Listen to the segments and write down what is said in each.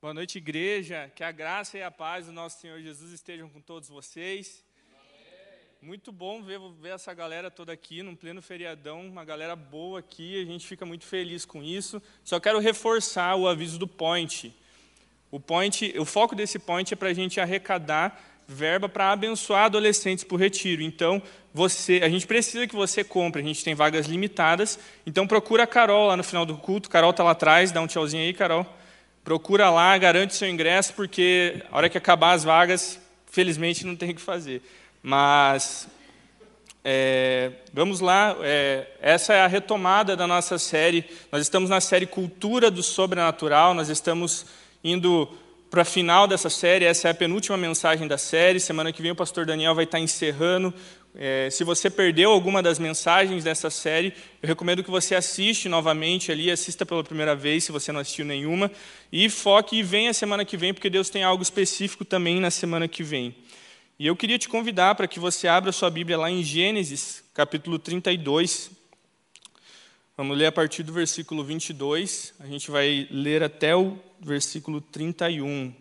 Boa noite, igreja. Que a graça e a paz do nosso Senhor Jesus estejam com todos vocês. Muito bom ver, ver essa galera toda aqui, num pleno feriadão, uma galera boa aqui, a gente fica muito feliz com isso. Só quero reforçar o aviso do Point. O, point, o foco desse Point é para a gente arrecadar verba para abençoar adolescentes por retiro. Então, você, a gente precisa que você compre, a gente tem vagas limitadas. Então, procura a Carol lá no final do culto. Carol está lá atrás, dá um tchauzinho aí, Carol. Procura lá, garante seu ingresso, porque a hora que acabar as vagas, felizmente não tem o que fazer. Mas é, vamos lá, é, essa é a retomada da nossa série. Nós estamos na série Cultura do Sobrenatural, nós estamos indo para a final dessa série, essa é a penúltima mensagem da série. Semana que vem o pastor Daniel vai estar encerrando. É, se você perdeu alguma das mensagens dessa série, eu recomendo que você assiste novamente ali, assista pela primeira vez, se você não assistiu nenhuma, e foque e venha semana que vem, porque Deus tem algo específico também na semana que vem. E eu queria te convidar para que você abra sua Bíblia lá em Gênesis, capítulo 32. Vamos ler a partir do versículo 22, a gente vai ler até o versículo 31.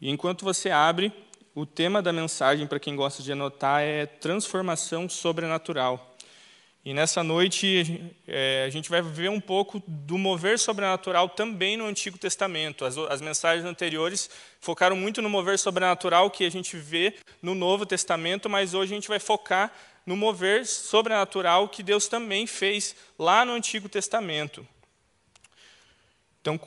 E enquanto você abre, o tema da mensagem, para quem gosta de anotar, é transformação sobrenatural. E nessa noite é, a gente vai ver um pouco do mover sobrenatural também no Antigo Testamento. As, as, mensagens anteriores focaram muito no mover sobrenatural que a gente vê no Novo Testamento, mas hoje a gente vai focar no mover sobrenatural que Deus também fez lá no Antigo Testamento. Então,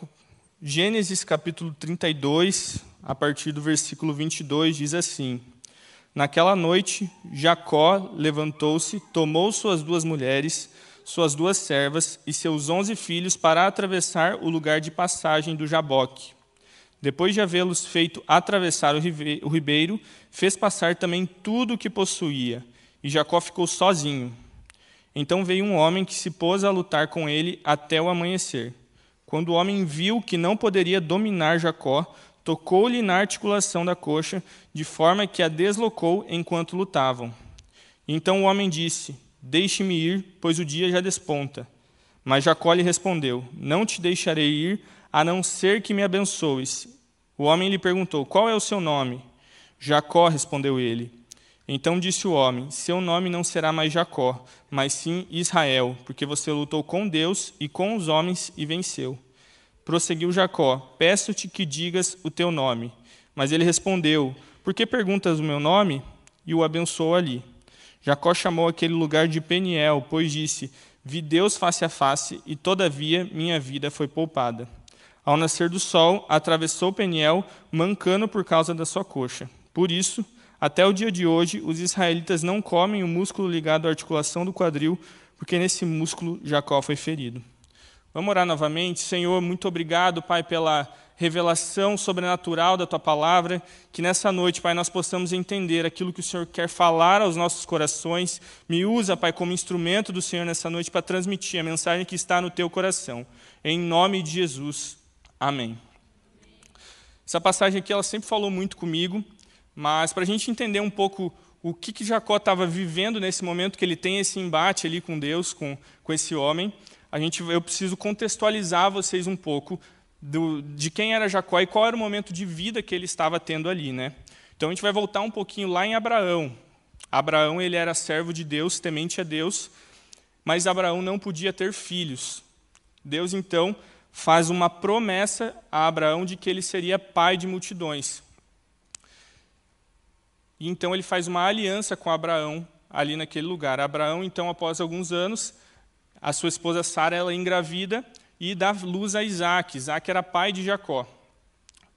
Gênesis capítulo 32, a partir do versículo 22, diz assim: Naquela noite, Jacó levantou-se, tomou suas duas mulheres, suas duas servas e seus onze filhos para atravessar o lugar de passagem do Jaboque. Depois de havê-los feito atravessar o ribeiro, fez passar também tudo o que possuía, e Jacó ficou sozinho. Então veio um homem que se pôs a lutar com ele até o amanhecer. Quando o homem viu que não poderia dominar Jacó, tocou-lhe na articulação da coxa, de forma que a deslocou enquanto lutavam. Então o homem disse: Deixe-me ir, pois o dia já desponta. Mas Jacó lhe respondeu: Não te deixarei ir, a não ser que me abençoes. O homem lhe perguntou: Qual é o seu nome? Jacó, respondeu ele. Então disse o homem: Seu nome não será mais Jacó, mas sim Israel, porque você lutou com Deus e com os homens e venceu. Prosseguiu Jacó: Peço-te que digas o teu nome. Mas ele respondeu: Por que perguntas o meu nome? E o abençoou ali. Jacó chamou aquele lugar de Peniel, pois disse: Vi Deus face a face, e todavia minha vida foi poupada. Ao nascer do sol, atravessou Peniel, mancando por causa da sua coxa. Por isso, até o dia de hoje, os israelitas não comem o músculo ligado à articulação do quadril, porque nesse músculo Jacó foi ferido. Vamos orar novamente. Senhor, muito obrigado, Pai, pela revelação sobrenatural da Tua palavra, que nessa noite, Pai, nós possamos entender aquilo que o Senhor quer falar aos nossos corações. Me usa, Pai, como instrumento do Senhor nessa noite para transmitir a mensagem que está no Teu coração. Em nome de Jesus. Amém. Essa passagem aqui, ela sempre falou muito comigo. Mas para a gente entender um pouco o que, que Jacó estava vivendo nesse momento que ele tem esse embate ali com Deus, com, com esse homem, a gente, eu preciso contextualizar vocês um pouco do, de quem era Jacó e qual era o momento de vida que ele estava tendo ali. Né? Então a gente vai voltar um pouquinho lá em Abraão. Abraão ele era servo de Deus, temente a Deus, mas Abraão não podia ter filhos. Deus então faz uma promessa a Abraão de que ele seria pai de multidões. E então ele faz uma aliança com Abraão ali naquele lugar. Abraão, então, após alguns anos, a sua esposa Sara ela engravida e dá luz a Isaac. Isaac era pai de Jacó.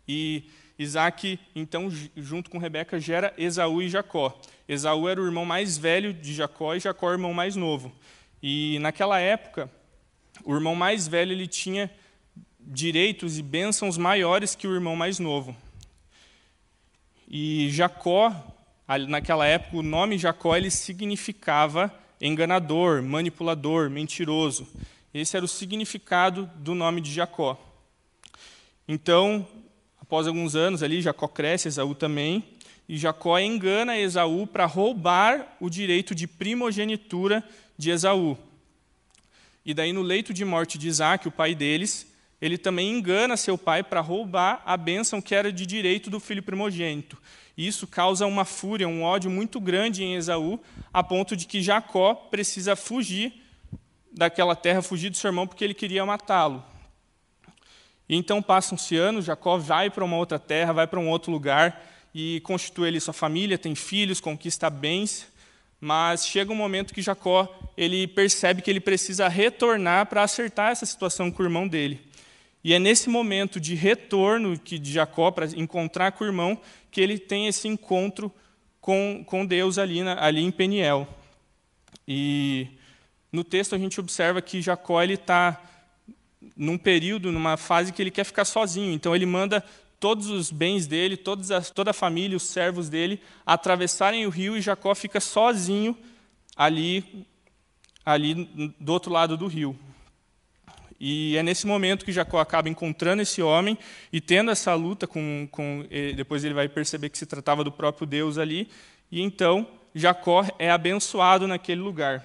E Isaac, então, junto com Rebeca, gera Esaú e Jacó. Esaú era o irmão mais velho de Jacó e Jacó o irmão mais novo. E naquela época, o irmão mais velho ele tinha direitos e bênçãos maiores que o irmão mais novo. E Jacó, naquela época, o nome Jacó ele significava enganador, manipulador, mentiroso. Esse era o significado do nome de Jacó. Então, após alguns anos ali, Jacó cresce, Esaú também, e Jacó engana Esaú para roubar o direito de primogenitura de Esaú. E daí, no leito de morte de Isaac, o pai deles, ele também engana seu pai para roubar a bênção que era de direito do filho primogênito. Isso causa uma fúria, um ódio muito grande em Esaú, a ponto de que Jacó precisa fugir daquela terra, fugir do seu irmão, porque ele queria matá-lo. E então passam-se anos, Jacó vai para uma outra terra, vai para um outro lugar e constitui ali sua família, tem filhos, conquista bens, mas chega um momento que Jacó ele percebe que ele precisa retornar para acertar essa situação com o irmão dele. E é nesse momento de retorno que de Jacó para encontrar com o irmão que ele tem esse encontro com, com Deus ali, na, ali em Peniel. E no texto a gente observa que Jacó ele está num período, numa fase que ele quer ficar sozinho. Então ele manda todos os bens dele, todas toda a família, os servos dele, atravessarem o rio e Jacó fica sozinho ali, ali do outro lado do rio. E é nesse momento que Jacó acaba encontrando esse homem e tendo essa luta com, com depois ele vai perceber que se tratava do próprio Deus ali, e então Jacó é abençoado naquele lugar.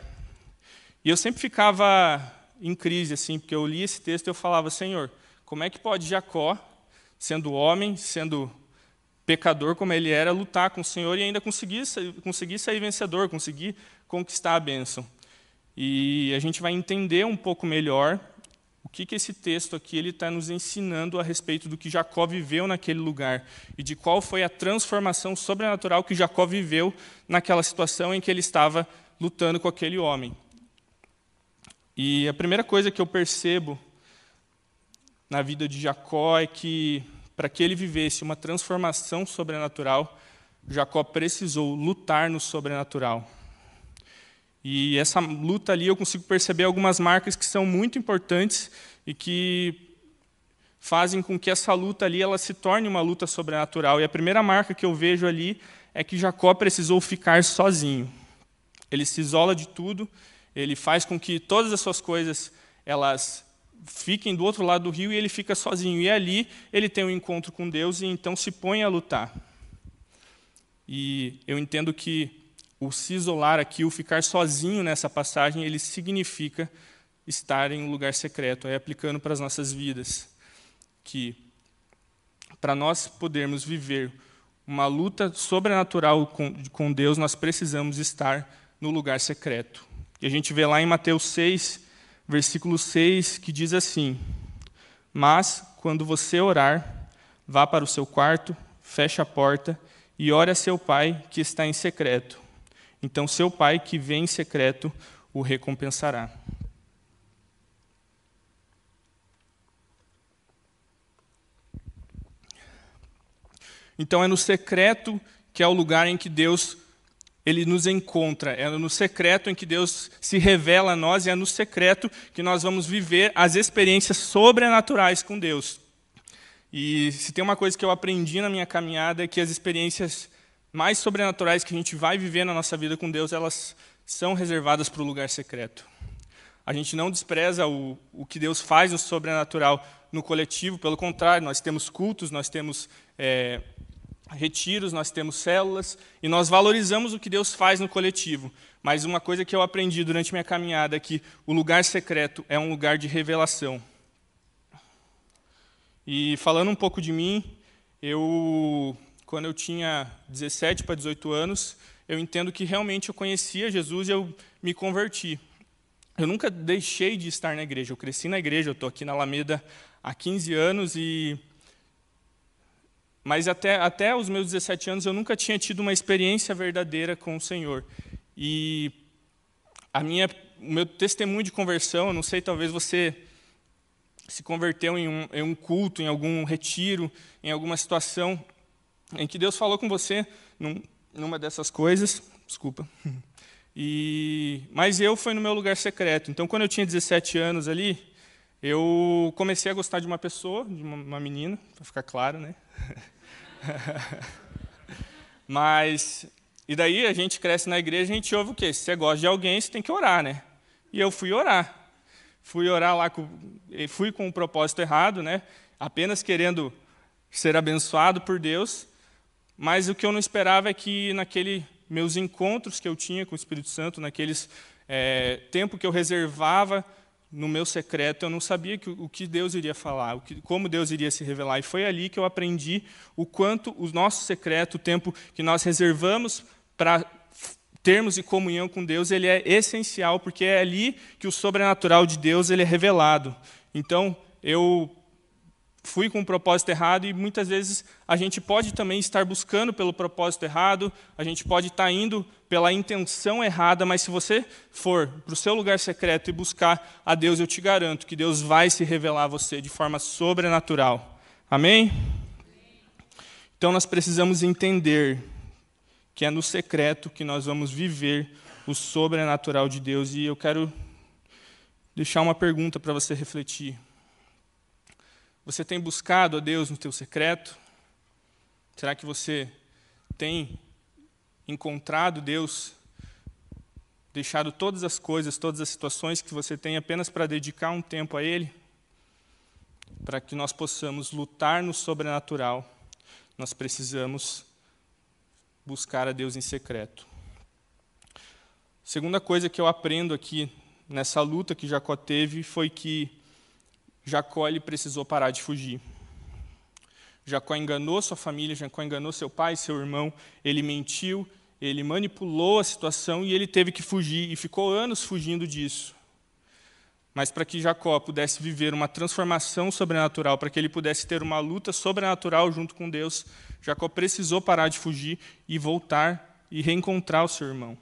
E eu sempre ficava em crise assim, porque eu li esse texto e eu falava, Senhor, como é que pode Jacó, sendo homem, sendo pecador como ele era, lutar com o Senhor e ainda conseguir, conseguir sair vencedor, conseguir conquistar a bênção? E a gente vai entender um pouco melhor o que, que esse texto aqui ele está nos ensinando a respeito do que Jacó viveu naquele lugar e de qual foi a transformação sobrenatural que Jacó viveu naquela situação em que ele estava lutando com aquele homem. E a primeira coisa que eu percebo na vida de Jacó é que, para que ele vivesse uma transformação sobrenatural, Jacó precisou lutar no sobrenatural. E essa luta ali eu consigo perceber algumas marcas que são muito importantes e que fazem com que essa luta ali ela se torne uma luta sobrenatural. E a primeira marca que eu vejo ali é que Jacó precisou ficar sozinho. Ele se isola de tudo, ele faz com que todas as suas coisas elas fiquem do outro lado do rio e ele fica sozinho. E ali ele tem um encontro com Deus e então se põe a lutar. E eu entendo que o se isolar aqui, o ficar sozinho nessa passagem, ele significa estar em um lugar secreto, é aplicando para as nossas vidas que para nós podermos viver uma luta sobrenatural com, com Deus, nós precisamos estar no lugar secreto. E a gente vê lá em Mateus 6, versículo 6, que diz assim: Mas, quando você orar, vá para o seu quarto, feche a porta e ore a seu pai que está em secreto. Então, seu pai que vem em secreto o recompensará. Então, é no secreto que é o lugar em que Deus ele nos encontra. É no secreto em que Deus se revela a nós e é no secreto que nós vamos viver as experiências sobrenaturais com Deus. E se tem uma coisa que eu aprendi na minha caminhada é que as experiências mais sobrenaturais que a gente vai viver na nossa vida com Deus, elas são reservadas para o lugar secreto. A gente não despreza o, o que Deus faz no sobrenatural no coletivo, pelo contrário, nós temos cultos, nós temos é, retiros, nós temos células e nós valorizamos o que Deus faz no coletivo. Mas uma coisa que eu aprendi durante minha caminhada é que o lugar secreto é um lugar de revelação. E falando um pouco de mim, eu quando eu tinha 17 para 18 anos, eu entendo que realmente eu conhecia Jesus e eu me converti. Eu nunca deixei de estar na igreja. Eu cresci na igreja, eu estou aqui na Alameda há 15 anos e mas até, até os meus 17 anos eu nunca tinha tido uma experiência verdadeira com o Senhor. E a minha, o meu testemunho de conversão, eu não sei, talvez você se converteu em um, em um culto, em algum retiro, em alguma situação em que Deus falou com você num, numa dessas coisas. Desculpa. E, mas eu fui no meu lugar secreto. Então, quando eu tinha 17 anos ali, eu comecei a gostar de uma pessoa, de uma, uma menina, para ficar claro, né? Mas, e daí a gente cresce na igreja, a gente ouve o quê? Se você gosta de alguém, você tem que orar, né? E eu fui orar. Fui orar lá, com, fui com o propósito errado, né? Apenas querendo ser abençoado por Deus. Mas o que eu não esperava é que naquele meus encontros que eu tinha com o Espírito Santo, naqueles é, tempo que eu reservava no meu secreto, eu não sabia que, o que Deus iria falar, que, como Deus iria se revelar. E foi ali que eu aprendi o quanto o nosso secreto, o tempo que nós reservamos para termos de comunhão com Deus, ele é essencial, porque é ali que o sobrenatural de Deus ele é revelado. Então, eu fui com um propósito errado e muitas vezes a gente pode também estar buscando pelo propósito errado, a gente pode estar indo pela intenção errada, mas se você for para o seu lugar secreto e buscar a Deus, eu te garanto que Deus vai se revelar a você de forma sobrenatural. Amém? Então nós precisamos entender que é no secreto que nós vamos viver o sobrenatural de Deus e eu quero deixar uma pergunta para você refletir. Você tem buscado a Deus no teu secreto? Será que você tem encontrado Deus, deixado todas as coisas, todas as situações que você tem apenas para dedicar um tempo a Ele? Para que nós possamos lutar no sobrenatural, nós precisamos buscar a Deus em secreto. Segunda coisa que eu aprendo aqui nessa luta que Jacó teve foi que Jacó ele precisou parar de fugir. Jacó enganou sua família, Jacó enganou seu pai, seu irmão, ele mentiu, ele manipulou a situação e ele teve que fugir e ficou anos fugindo disso. Mas para que Jacó pudesse viver uma transformação sobrenatural, para que ele pudesse ter uma luta sobrenatural junto com Deus, Jacó precisou parar de fugir e voltar e reencontrar o seu irmão.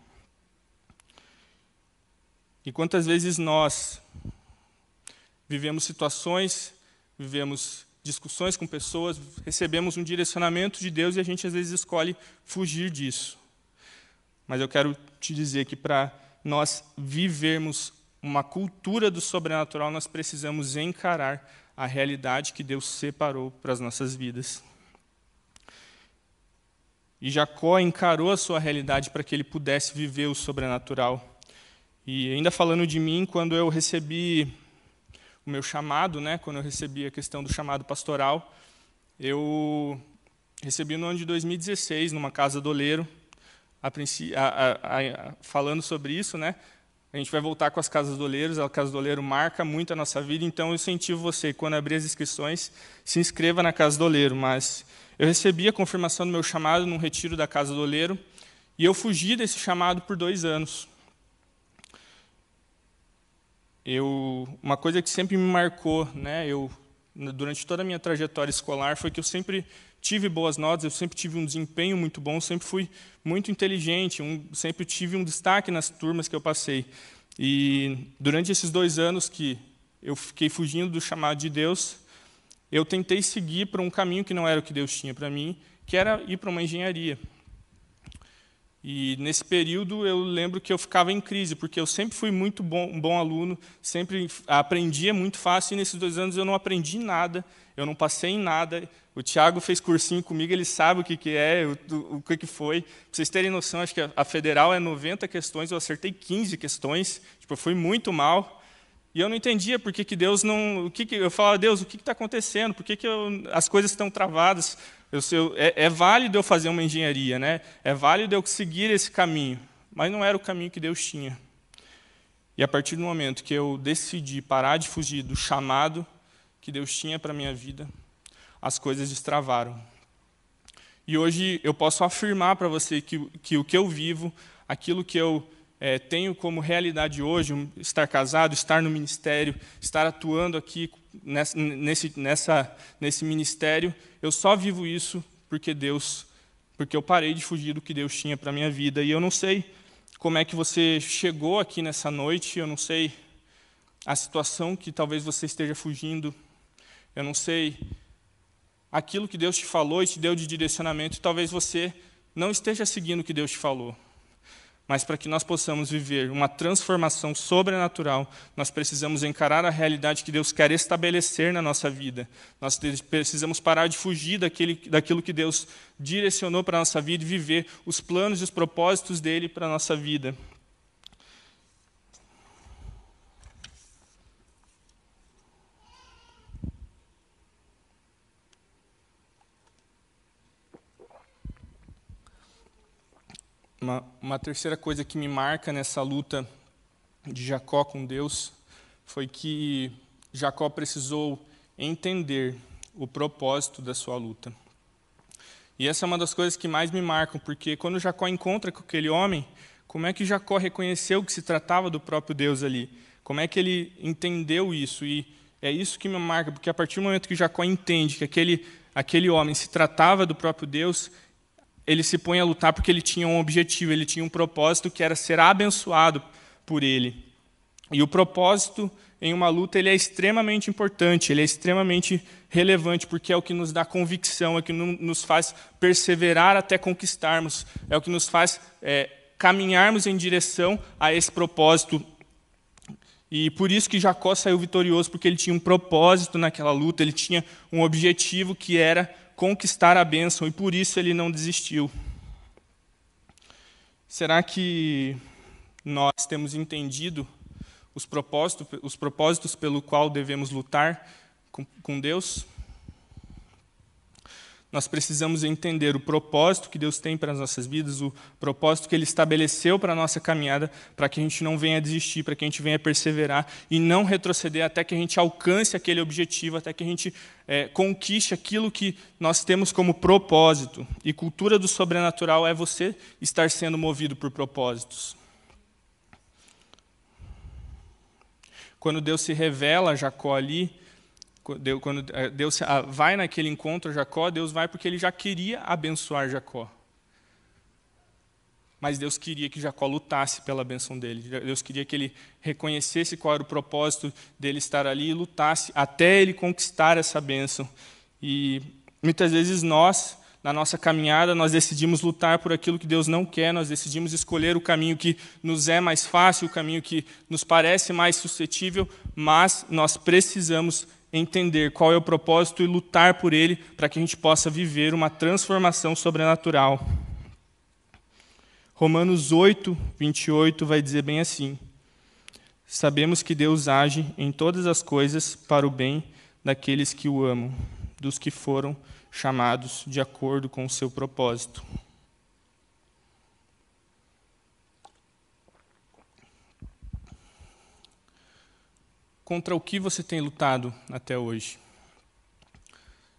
E quantas vezes nós vivemos situações, vivemos discussões com pessoas, recebemos um direcionamento de Deus e a gente às vezes escolhe fugir disso. Mas eu quero te dizer que para nós vivermos uma cultura do sobrenatural, nós precisamos encarar a realidade que Deus separou para as nossas vidas. E Jacó encarou a sua realidade para que ele pudesse viver o sobrenatural. E ainda falando de mim, quando eu recebi o meu chamado, né, quando eu recebi a questão do chamado pastoral, eu recebi no ano de 2016, numa casa do oleiro, a, a, a, falando sobre isso, né, a gente vai voltar com as casas do oleiro, a casa do oleiro marca muito a nossa vida, então eu incentivo você, quando abrir as inscrições, se inscreva na casa do oleiro, mas eu recebi a confirmação do meu chamado num retiro da casa do oleiro, e eu fugi desse chamado por dois anos eu, uma coisa que sempre me marcou, né, eu, durante toda a minha trajetória escolar, foi que eu sempre tive boas notas, eu sempre tive um desempenho muito bom, sempre fui muito inteligente, um, sempre tive um destaque nas turmas que eu passei. E durante esses dois anos que eu fiquei fugindo do chamado de Deus, eu tentei seguir para um caminho que não era o que Deus tinha para mim, que era ir para uma engenharia. E nesse período eu lembro que eu ficava em crise, porque eu sempre fui muito bom, um bom aluno, sempre aprendia muito fácil, e nesses dois anos eu não aprendi nada, eu não passei em nada. O Tiago fez cursinho comigo, ele sabe o que, que é, o, o que, que foi. Para vocês terem noção, acho que a, federal é 90 questões, eu acertei 15 questões, tipo, eu fui muito mal. E eu não entendia por que, que Deus não. O que, que eu falava, Deus, o que está acontecendo? Por que, que eu, as coisas estão travadas? Eu, eu, é, é, válido eu fazer uma engenharia, né? é válido eu seguir esse caminho, mas não era o caminho que Deus tinha. E a partir do momento que eu decidi parar de fugir do chamado que Deus tinha para a minha vida, as coisas destravaram. E hoje eu posso afirmar para você que, que o que eu vivo, aquilo que eu é, tenho como realidade hoje, estar casado, estar no ministério, estar atuando aqui nessa, nesse, nessa, nesse ministério, eu só vivo isso porque Deus, porque eu parei de fugir do que Deus tinha para a minha vida. E eu não sei como é que você chegou aqui nessa noite, eu não sei a situação que talvez você esteja fugindo, eu não sei aquilo que Deus te falou e te deu de direcionamento, talvez você não esteja seguindo o que Deus te falou. Mas para que nós possamos viver uma transformação sobrenatural, nós precisamos encarar a realidade que Deus quer estabelecer na nossa vida. Nós precisamos parar de fugir daquele, daquilo que Deus direcionou para a nossa vida e viver os planos e os propósitos dele para a nossa vida. Uma, uma terceira coisa que me marca nessa luta de Jacó com Deus foi que Jacó precisou entender o propósito da sua luta. E essa é uma das coisas que mais me marcam, porque quando Jacó encontra com aquele homem, como é que Jacó reconheceu que se tratava do próprio Deus ali? Como é que ele entendeu isso? E é isso que me marca, porque a partir do momento que Jacó entende que aquele, aquele homem se tratava do próprio Deus, ele se põe a lutar porque ele tinha um objetivo, ele tinha um propósito que era ser abençoado por ele. E o propósito em uma luta ele é extremamente importante, ele é extremamente relevante, porque é o que nos dá convicção, é o que nos faz perseverar até conquistarmos, é o que nos faz é, caminharmos em direção a esse propósito. E por isso que Jacó saiu vitorioso, porque ele tinha um propósito naquela luta, ele tinha um objetivo que era conquistar a bênção, e por isso ele não desistiu. Será que nós temos entendido os propósitos, os propósitos pelo qual devemos lutar com, com Deus? Nós precisamos entender o propósito que Deus tem para as nossas vidas, o propósito que Ele estabeleceu para a nossa caminhada, para que a gente não venha desistir, para que a gente venha perseverar e não retroceder até que a gente alcance aquele objetivo, até que a gente é, conquiste aquilo que nós temos como propósito. E cultura do sobrenatural é você estar sendo movido por propósitos. Quando Deus se revela a Jacó ali, quando eh, Deus ah, vai naquele encontro a Jacó, Deus vai porque ele já queria abençoar Jacó. Mas Deus queria que Jacó lutasse pela benção dele. Deus queria que ele reconhecesse qual era o propósito dele estar ali e lutasse até ele conquistar essa benção. E muitas vezes nós, na nossa caminhada, nós decidimos lutar por aquilo que Deus não quer, nós decidimos escolher o caminho que nos é mais fácil, o caminho que nos parece mais suscetível, mas nós precisamos entender qual é o propósito e lutar por ele para que a gente possa viver uma transformação sobrenatural. Romanos 8, 28 vai dizer bem assim: Sabemos que Deus age em todas as coisas para o bem daqueles que o amam, dos que foram chamados de acordo com o seu propósito. Contra o que você tem lutado até hoje?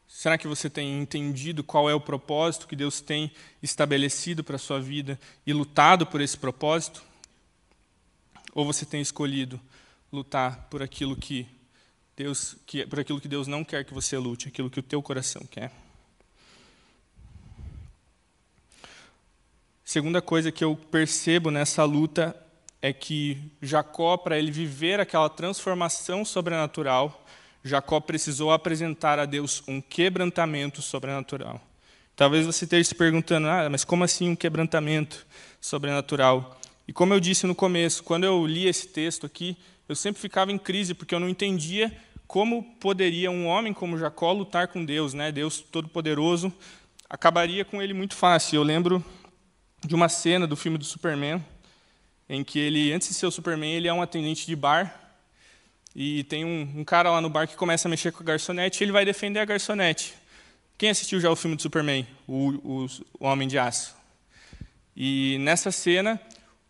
Será que você tem entendido qual é o propósito que Deus tem estabelecido para a sua vida e lutado por esse propósito? Ou você tem escolhido lutar por aquilo que Deus, que, por aquilo que Deus não quer que você lute, aquilo que o teu coração quer? Segunda coisa que eu percebo nessa luta é que Jacó, para ele viver aquela transformação sobrenatural, Jacó precisou apresentar a Deus um quebrantamento sobrenatural. Talvez você esteja se perguntando, ah, mas como assim um quebrantamento sobrenatural? E como eu disse no começo, quando eu li esse texto aqui, eu sempre ficava em crise, porque eu não entendia como poderia um homem como Jacó lutar com Deus, né? Deus Todo-Poderoso, acabaria com ele muito fácil. Eu lembro de uma cena do filme do Superman, em que ele, antes de ser o Superman, ele é um atendente de bar, e tem um, um cara lá no bar que começa a mexer com a garçonete, e ele vai defender a garçonete. Quem assistiu já o filme do Superman, o, o, o Homem de Aço? E nessa cena,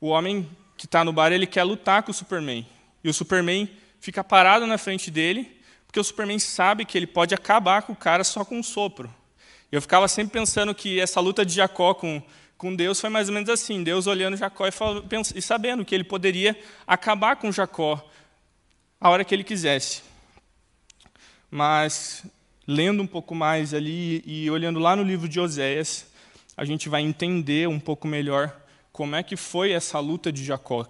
o homem que está no bar, ele quer lutar com o Superman. E o Superman fica parado na frente dele, porque o Superman sabe que ele pode acabar com o cara só com um sopro. Eu ficava sempre pensando que essa luta de Jacó com com Deus foi mais ou menos assim: Deus olhando Jacó e, falando, e sabendo que ele poderia acabar com Jacó a hora que ele quisesse. Mas, lendo um pouco mais ali e olhando lá no livro de Oséias, a gente vai entender um pouco melhor como é que foi essa luta de Jacó.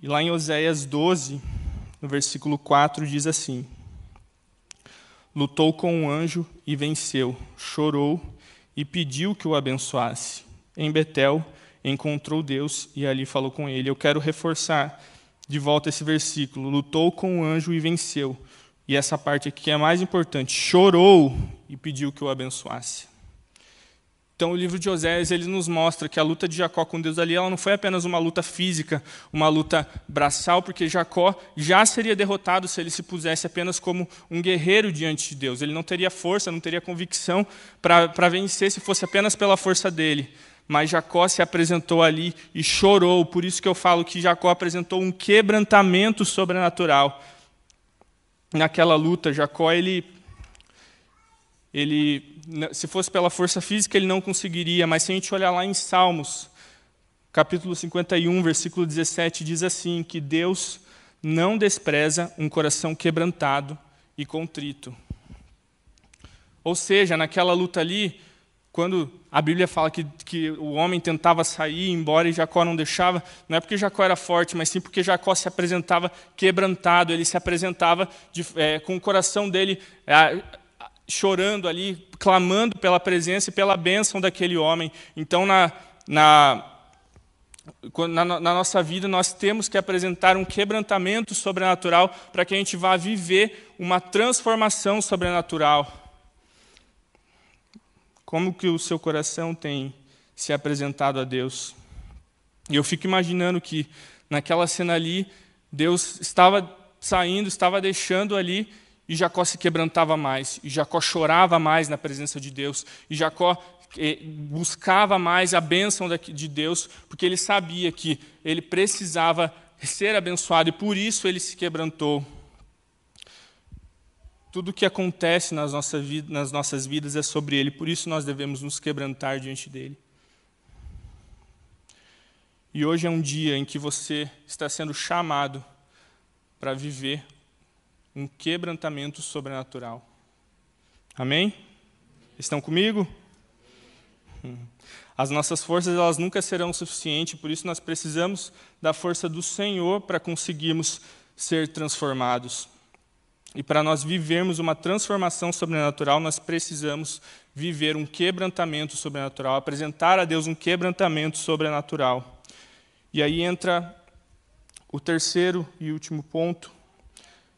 E lá em Oséias 12, no versículo 4, diz assim: Lutou com um anjo e venceu, chorou e pediu que o abençoasse em Betel, encontrou Deus e ali falou com ele. Eu quero reforçar de volta esse versículo. Lutou com o anjo e venceu. E essa parte aqui é mais importante. Chorou e pediu que o abençoasse. Então, o livro de Oséias ele nos mostra que a luta de Jacó com Deus ali ela não foi apenas uma luta física, uma luta braçal, porque Jacó já seria derrotado se ele se pusesse apenas como um guerreiro diante de Deus. Ele não teria força, não teria convicção para vencer se fosse apenas pela força dele. Mas Jacó se apresentou ali e chorou. Por isso que eu falo que Jacó apresentou um quebrantamento sobrenatural. Naquela luta, Jacó, ele, ele, se fosse pela força física, ele não conseguiria, mas se a gente olhar lá em Salmos, capítulo 51, versículo 17, diz assim: que Deus não despreza um coração quebrantado e contrito. Ou seja, naquela luta ali, quando a Bíblia fala que, que o homem tentava sair, embora e Jacó não deixava, não é porque Jacó era forte, mas sim porque Jacó se apresentava quebrantado, ele se apresentava de, é, com o coração dele é, chorando ali, clamando pela presença e pela bênção daquele homem. Então, na, na, na, na nossa vida, nós temos que apresentar um quebrantamento sobrenatural para que a gente vá viver uma transformação sobrenatural. Como que o seu coração tem se apresentado a Deus? E eu fico imaginando que naquela cena ali, Deus estava saindo, estava deixando ali, e Jacó se quebrantava mais, e Jacó chorava mais na presença de Deus, e Jacó eh, buscava mais a bênção de Deus, porque ele sabia que ele precisava ser abençoado, e por isso ele se quebrantou. Tudo o que acontece nas nossas, vidas, nas nossas vidas é sobre Ele, por isso nós devemos nos quebrantar diante dEle. E hoje é um dia em que você está sendo chamado para viver um quebrantamento sobrenatural. Amém? Estão comigo? Hum. As nossas forças elas nunca serão suficientes, por isso nós precisamos da força do Senhor para conseguirmos ser transformados. E para nós vivermos uma transformação sobrenatural, nós precisamos viver um quebrantamento sobrenatural, apresentar a Deus um quebrantamento sobrenatural. E aí entra o terceiro e último ponto,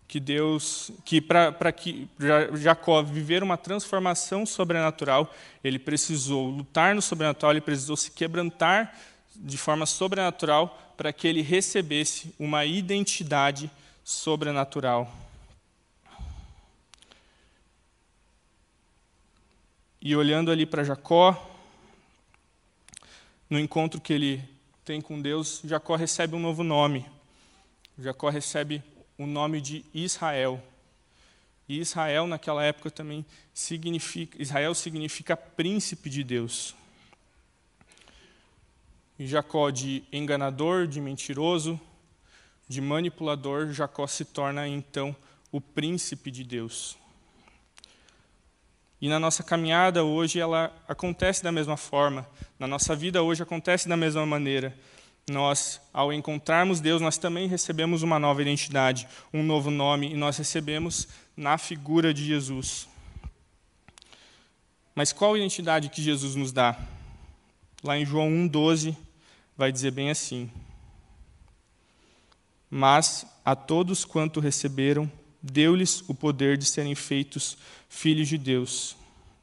que Deus, que para que Jacó viver uma transformação sobrenatural, ele precisou lutar no sobrenatural, ele precisou se quebrantar de forma sobrenatural para que ele recebesse uma identidade sobrenatural. E olhando ali para Jacó, no encontro que ele tem com Deus, Jacó recebe um novo nome. Jacó recebe o nome de Israel. E Israel naquela época também significa, Israel significa príncipe de Deus. E Jacó de enganador, de mentiroso, de manipulador, Jacó se torna então o príncipe de Deus. E na nossa caminhada hoje ela acontece da mesma forma. Na nossa vida hoje acontece da mesma maneira. Nós, ao encontrarmos Deus, nós também recebemos uma nova identidade, um novo nome, e nós recebemos na figura de Jesus. Mas qual identidade que Jesus nos dá? Lá em João 1,12 vai dizer bem assim: Mas a todos quanto receberam, deu-lhes o poder de serem feitos filhos de Deus,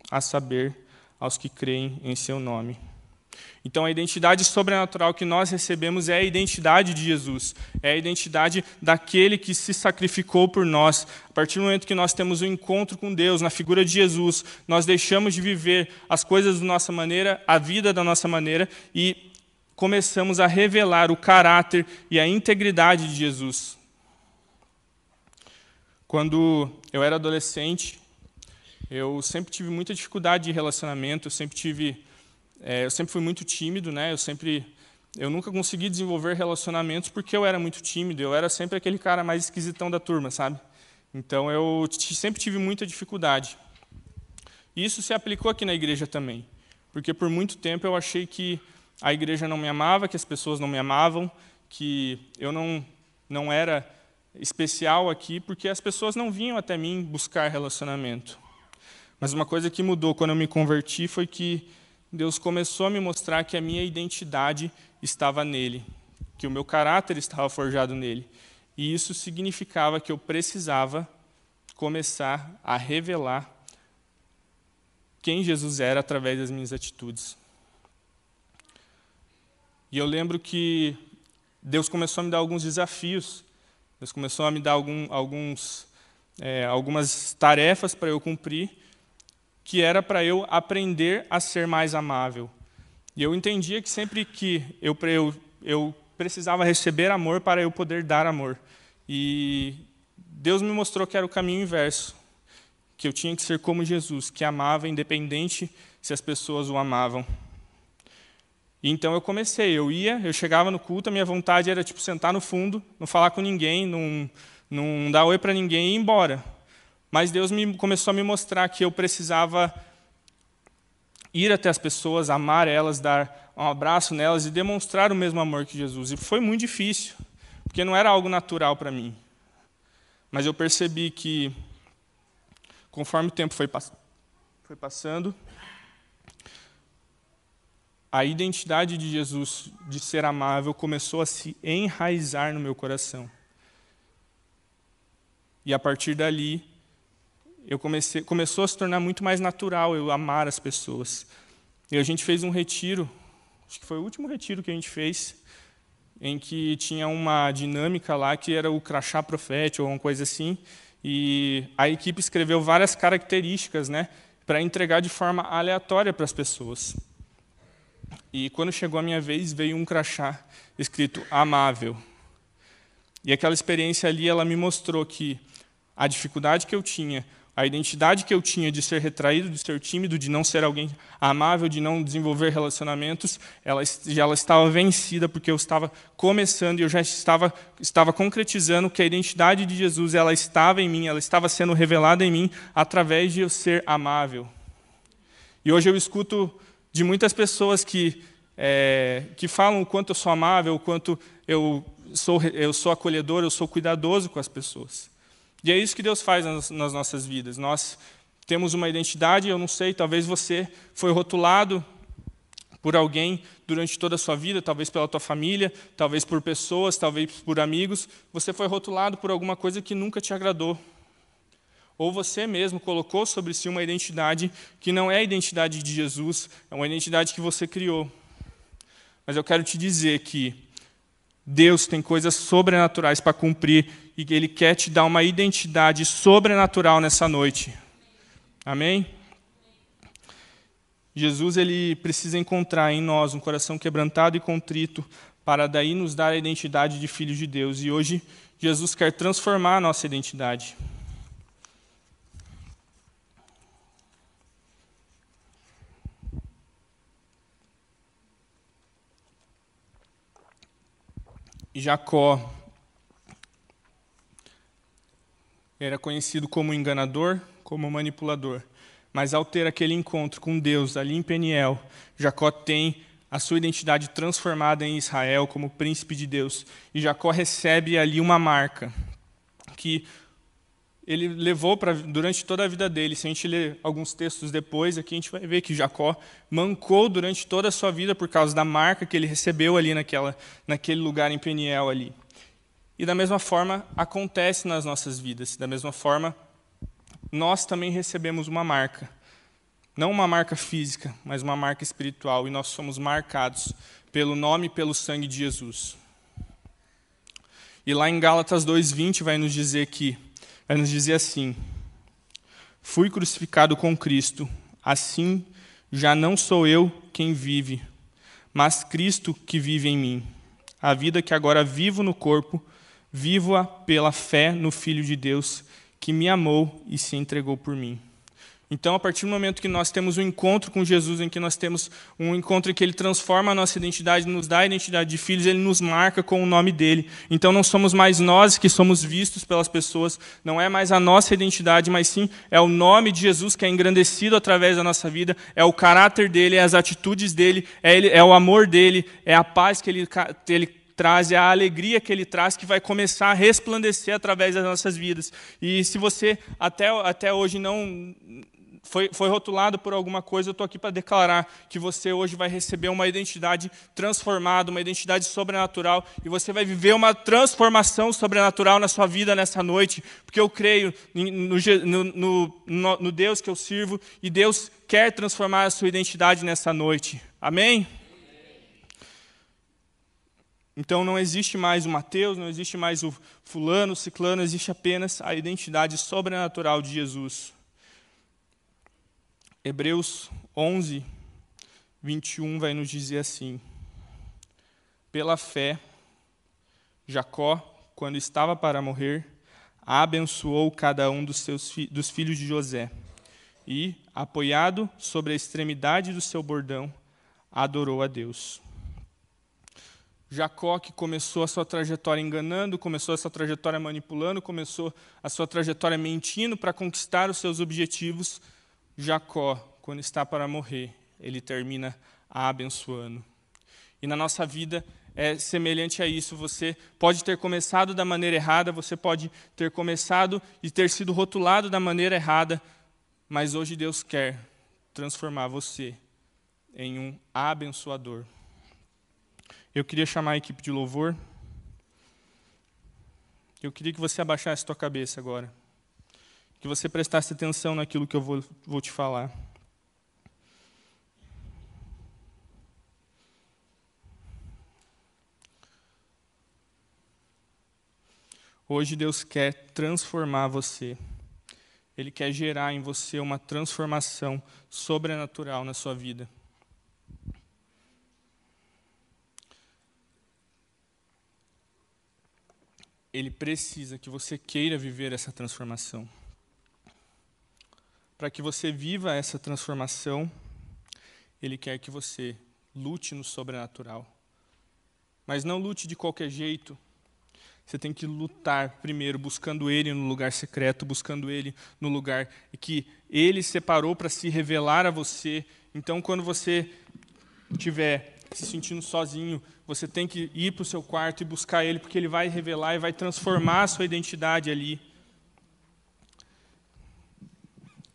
a saber, aos que creem em seu nome. Então, a identidade sobrenatural que nós recebemos é a identidade de Jesus, é a identidade daquele que se sacrificou por nós. A partir do momento que nós temos um encontro com Deus, na figura de Jesus, nós deixamos de viver as coisas da nossa maneira, a vida da nossa maneira, e começamos a revelar o caráter e a integridade de Jesus. Quando eu era adolescente, eu sempre tive muita dificuldade de relacionamento, eu sempre tive, é, eu sempre fui muito tímido, né? Eu sempre, eu nunca consegui desenvolver relacionamentos porque eu era muito tímido. Eu era sempre aquele cara mais esquisitão da turma, sabe? Então eu sempre tive muita dificuldade. Isso se aplicou aqui na igreja também, porque por muito tempo eu achei que a igreja não me amava, que as pessoas não me amavam, que eu não não era especial aqui porque as pessoas não vinham até mim buscar relacionamento. Mas uma coisa que mudou quando eu me converti foi que Deus começou a me mostrar que a minha identidade estava nele, que o meu caráter estava forjado nele. E isso significava que eu precisava começar a revelar quem Jesus era através das minhas atitudes. E eu lembro que Deus começou a me dar alguns desafios Deus começou a me dar algum, alguns, é, algumas tarefas para eu cumprir, que era para eu aprender a ser mais amável. E eu entendia que sempre que eu, eu, eu precisava receber amor para eu poder dar amor. E Deus me mostrou que era o caminho inverso, que eu tinha que ser como Jesus, que amava independente se as pessoas o amavam. Então eu comecei, eu ia, eu chegava no culto, a minha vontade era tipo sentar no fundo, não falar com ninguém, não, não dar oi para ninguém e ir embora. Mas Deus me, começou a me mostrar que eu precisava ir até as pessoas, amar elas, dar um abraço nelas e demonstrar o mesmo amor que Jesus. E foi muito difícil, porque não era algo natural para mim. Mas eu percebi que, conforme o tempo foi, pass foi passando, a identidade de Jesus de ser amável começou a se enraizar no meu coração. E a partir dali, eu comecei, começou a se tornar muito mais natural eu amar as pessoas. E a gente fez um retiro, acho que foi o último retiro que a gente fez, em que tinha uma dinâmica lá que era o crachá profético ou uma coisa assim, e a equipe escreveu várias características, né, para entregar de forma aleatória para as pessoas. E quando chegou a minha vez, veio um crachá escrito amável. E aquela experiência ali, ela me mostrou que a dificuldade que eu tinha a identidade que eu tinha de ser retraído, de ser tímido, de não ser alguém amável, de não desenvolver relacionamentos, ela, ela estava vencida porque eu estava começando e eu já estava, estava concretizando que a identidade de Jesus ela estava em mim, ela estava sendo revelada em mim através de eu ser amável. E hoje eu escuto de muitas pessoas que, é, que falam o quanto eu sou amável, o quanto eu sou, eu sou acolhedor, eu sou cuidadoso com as pessoas. E é isso que Deus faz nas, nas nossas vidas. Nós temos uma identidade, eu não sei, talvez você foi rotulado por alguém durante toda a sua vida, talvez pela tua família, talvez por pessoas, talvez por amigos, você foi rotulado por alguma coisa que nunca te agradou. Ou você mesmo colocou sobre si uma identidade que não é a identidade de Jesus, é uma identidade que você criou. Mas eu quero te dizer que Deus tem coisas sobrenaturais para cumprir e Ele quer te dar uma identidade sobrenatural nessa noite. Amém? Jesus ele precisa encontrar em nós um coração quebrantado e contrito para daí nos dar a identidade de filhos de Deus. E hoje Jesus quer transformar a nossa identidade. Jacó Era conhecido como enganador, como manipulador. Mas ao ter aquele encontro com Deus ali em Peniel, Jacó tem a sua identidade transformada em Israel como príncipe de Deus. E Jacó recebe ali uma marca que ele levou para durante toda a vida dele. Se a gente ler alguns textos depois, aqui a gente vai ver que Jacó mancou durante toda a sua vida por causa da marca que ele recebeu ali naquela, naquele lugar em Peniel ali. E da mesma forma acontece nas nossas vidas. Da mesma forma, nós também recebemos uma marca. Não uma marca física, mas uma marca espiritual. E nós somos marcados pelo nome e pelo sangue de Jesus. E lá em Gálatas 2:20 vai nos dizer que vai nos dizer assim: Fui crucificado com Cristo, assim já não sou eu quem vive, mas Cristo que vive em mim. A vida que agora vivo no corpo, Vivo-a pela fé no Filho de Deus, que me amou e se entregou por mim. Então, a partir do momento que nós temos um encontro com Jesus, em que nós temos um encontro em que Ele transforma a nossa identidade, nos dá a identidade de filhos, Ele nos marca com o nome dEle. Então, não somos mais nós que somos vistos pelas pessoas, não é mais a nossa identidade, mas sim é o nome de Jesus que é engrandecido através da nossa vida, é o caráter dEle, é as atitudes dEle, é, ele, é o amor dEle, é a paz que Ele, ele traz, é a alegria que ele traz que vai começar a resplandecer através das nossas vidas. E se você até, até hoje não foi, foi rotulado por alguma coisa, eu estou aqui para declarar que você hoje vai receber uma identidade transformada, uma identidade sobrenatural, e você vai viver uma transformação sobrenatural na sua vida nessa noite, porque eu creio no, no, no, no Deus que eu sirvo, e Deus quer transformar a sua identidade nessa noite. Amém? Então não existe mais o Mateus, não existe mais o fulano, o ciclano, existe apenas a identidade sobrenatural de Jesus. Hebreus 11, 21 vai nos dizer assim: Pela fé, Jacó, quando estava para morrer, abençoou cada um dos, seus dos filhos de José e, apoiado sobre a extremidade do seu bordão, adorou a Deus. Jacó, que começou a sua trajetória enganando, começou a sua trajetória manipulando, começou a sua trajetória mentindo para conquistar os seus objetivos, Jacó, quando está para morrer, ele termina abençoando. E na nossa vida é semelhante a isso. Você pode ter começado da maneira errada, você pode ter começado e ter sido rotulado da maneira errada, mas hoje Deus quer transformar você em um abençoador. Eu queria chamar a equipe de louvor. Eu queria que você abaixasse sua cabeça agora. Que você prestasse atenção naquilo que eu vou, vou te falar. Hoje Deus quer transformar você. Ele quer gerar em você uma transformação sobrenatural na sua vida. ele precisa que você queira viver essa transformação. Para que você viva essa transformação, ele quer que você lute no sobrenatural. Mas não lute de qualquer jeito. Você tem que lutar primeiro buscando ele no lugar secreto, buscando ele no lugar que ele separou para se revelar a você. Então, quando você estiver se sentindo sozinho, você tem que ir para o seu quarto e buscar Ele, porque Ele vai revelar e vai transformar a sua identidade ali.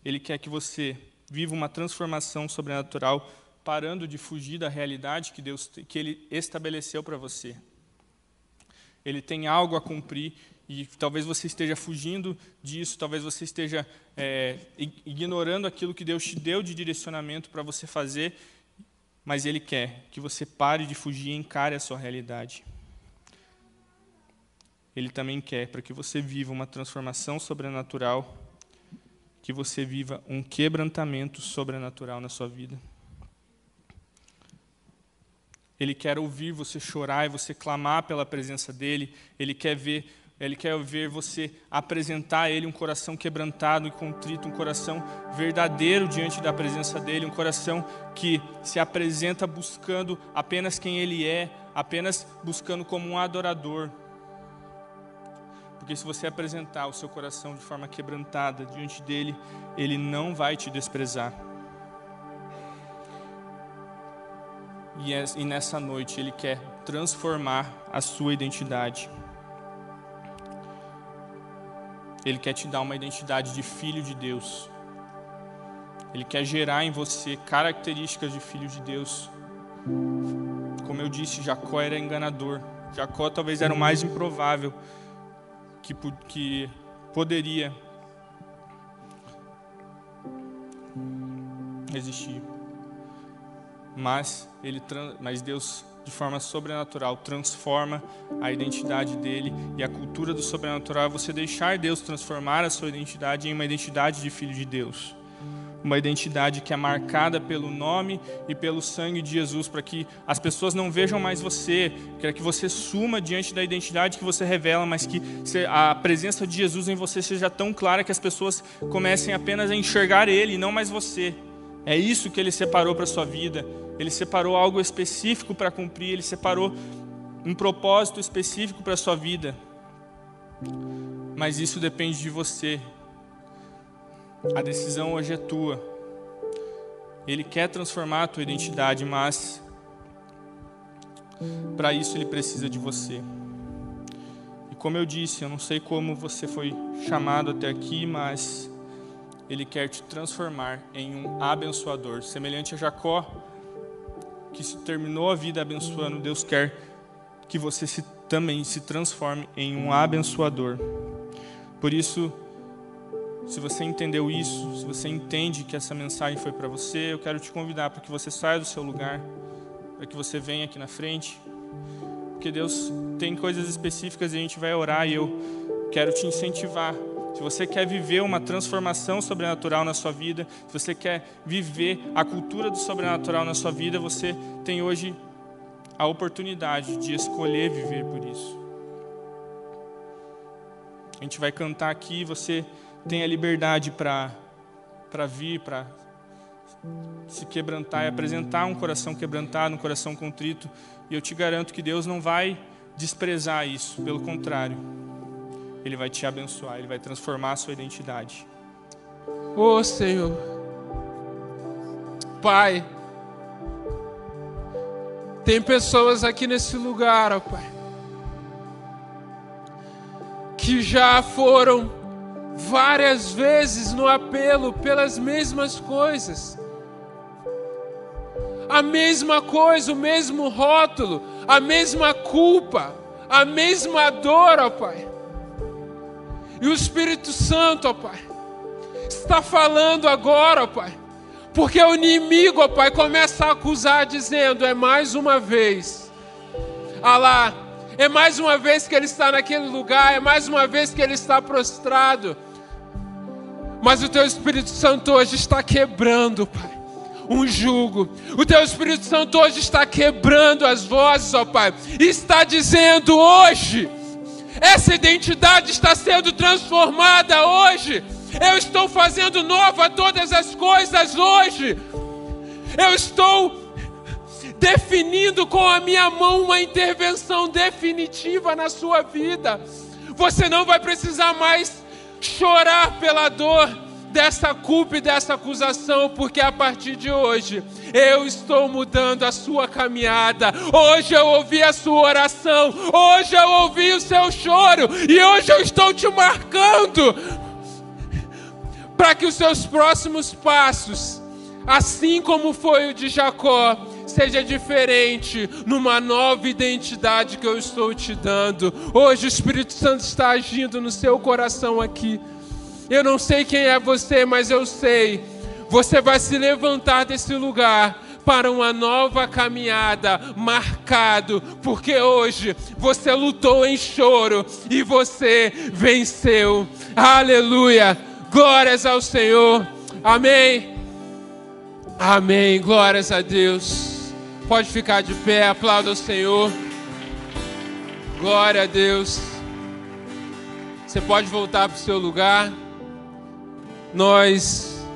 Ele quer que você viva uma transformação sobrenatural, parando de fugir da realidade que Deus que Ele estabeleceu para você. Ele tem algo a cumprir e talvez você esteja fugindo disso, talvez você esteja é, ignorando aquilo que Deus te deu de direcionamento para você fazer mas Ele quer que você pare de fugir e encare a sua realidade. Ele também quer para que você viva uma transformação sobrenatural, que você viva um quebrantamento sobrenatural na sua vida. Ele quer ouvir você chorar e você clamar pela presença dele. Ele quer ver ele quer ver você apresentar a Ele um coração quebrantado e contrito, um coração verdadeiro diante da presença dEle, um coração que se apresenta buscando apenas quem Ele é, apenas buscando como um adorador. Porque se você apresentar o seu coração de forma quebrantada diante dEle, Ele não vai te desprezar. E nessa noite Ele quer transformar a sua identidade. Ele quer te dar uma identidade de filho de Deus. Ele quer gerar em você características de filho de Deus. Como eu disse, Jacó era enganador. Jacó talvez era o mais improvável que, que poderia existir. Mas, ele, mas Deus de forma sobrenatural, transforma a identidade dele e a cultura do sobrenatural é você deixar Deus transformar a sua identidade em uma identidade de filho de Deus. Uma identidade que é marcada pelo nome e pelo sangue de Jesus, para que as pessoas não vejam mais você, para que você suma diante da identidade que você revela, mas que a presença de Jesus em você seja tão clara que as pessoas comecem apenas a enxergar Ele e não mais você. É isso que Ele separou para a sua vida ele separou algo específico para cumprir, ele separou um propósito específico para a sua vida. Mas isso depende de você. A decisão hoje é tua. Ele quer transformar a tua identidade, mas para isso ele precisa de você. E como eu disse, eu não sei como você foi chamado até aqui, mas ele quer te transformar em um abençoador, semelhante a Jacó que se terminou a vida abençoando, Deus quer que você se, também se transforme em um abençoador. Por isso, se você entendeu isso, se você entende que essa mensagem foi para você, eu quero te convidar para que você saia do seu lugar, para que você venha aqui na frente, porque Deus tem coisas específicas e a gente vai orar e eu quero te incentivar Se você quer viver uma transformação sobrenatural na sua vida, se você quer viver a cultura do sobrenatural na sua vida, você tem hoje a oportunidade de escolher viver por isso. A gente vai cantar aqui, você tem a liberdade para vir, para se quebrantar e apresentar um coração quebrantado, um coração contrito. E eu te garanto que Deus não vai desprezar isso, pelo contrário. Ele vai te abençoar, Ele vai transformar a sua identidade. Oh Senhor, Pai, tem pessoas aqui nesse lugar, ó Pai, que já foram várias vezes no apelo pelas mesmas coisas. A mesma coisa, o mesmo rótulo, a mesma culpa, a mesma dor, ó Pai. E o Espírito Santo, ó Pai, está falando agora, ó Pai, porque o inimigo, ó Pai, começa a acusar, dizendo: é mais uma vez, ah lá, é mais uma vez que ele está naquele lugar, é mais uma vez que ele está prostrado. Mas o teu Espírito Santo hoje está quebrando, Pai um jugo. O teu Espírito Santo hoje está quebrando as vozes, ó Pai, está dizendo hoje essa identidade está sendo transformada hoje. Eu estou fazendo nova todas as coisas hoje. Eu estou definindo com a minha mão uma intervenção definitiva na sua vida. Você não vai precisar mais chorar pela dor dessa culpa e dessa acusação, porque a partir de hoje eu estou mudando a sua caminhada. Hoje eu ouvi a sua oração, hoje eu ouvi o seu choro e hoje eu estou te marcando para que os seus próximos passos, assim como foi o de Jacó, seja diferente numa nova identidade que eu estou te dando. Hoje o Espírito Santo está agindo no seu coração aqui. Eu não sei quem é você, mas eu sei. Você vai se levantar desse lugar para uma nova caminhada, marcado, porque hoje você lutou em choro e você venceu. Aleluia! Glórias ao Senhor. Amém. Amém. Glórias a Deus. Pode ficar de pé, aplauda o Senhor. Glória a Deus. Você pode voltar para o seu lugar nós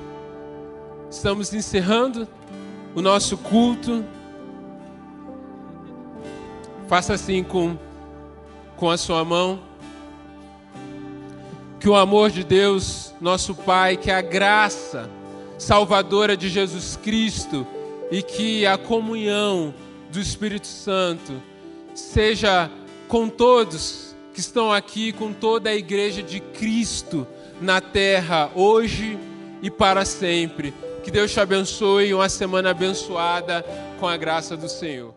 estamos encerrando o nosso culto. Faça assim com, com a sua mão. Que o amor de Deus, nosso Pai, que a graça salvadora de Jesus Cristo e que a comunhão do Espírito Santo seja com todos que estão aqui, com toda a igreja de Cristo na terra hoje e para sempre. Que Deus te abençoe, uma semana abençoada com a graça do Senhor.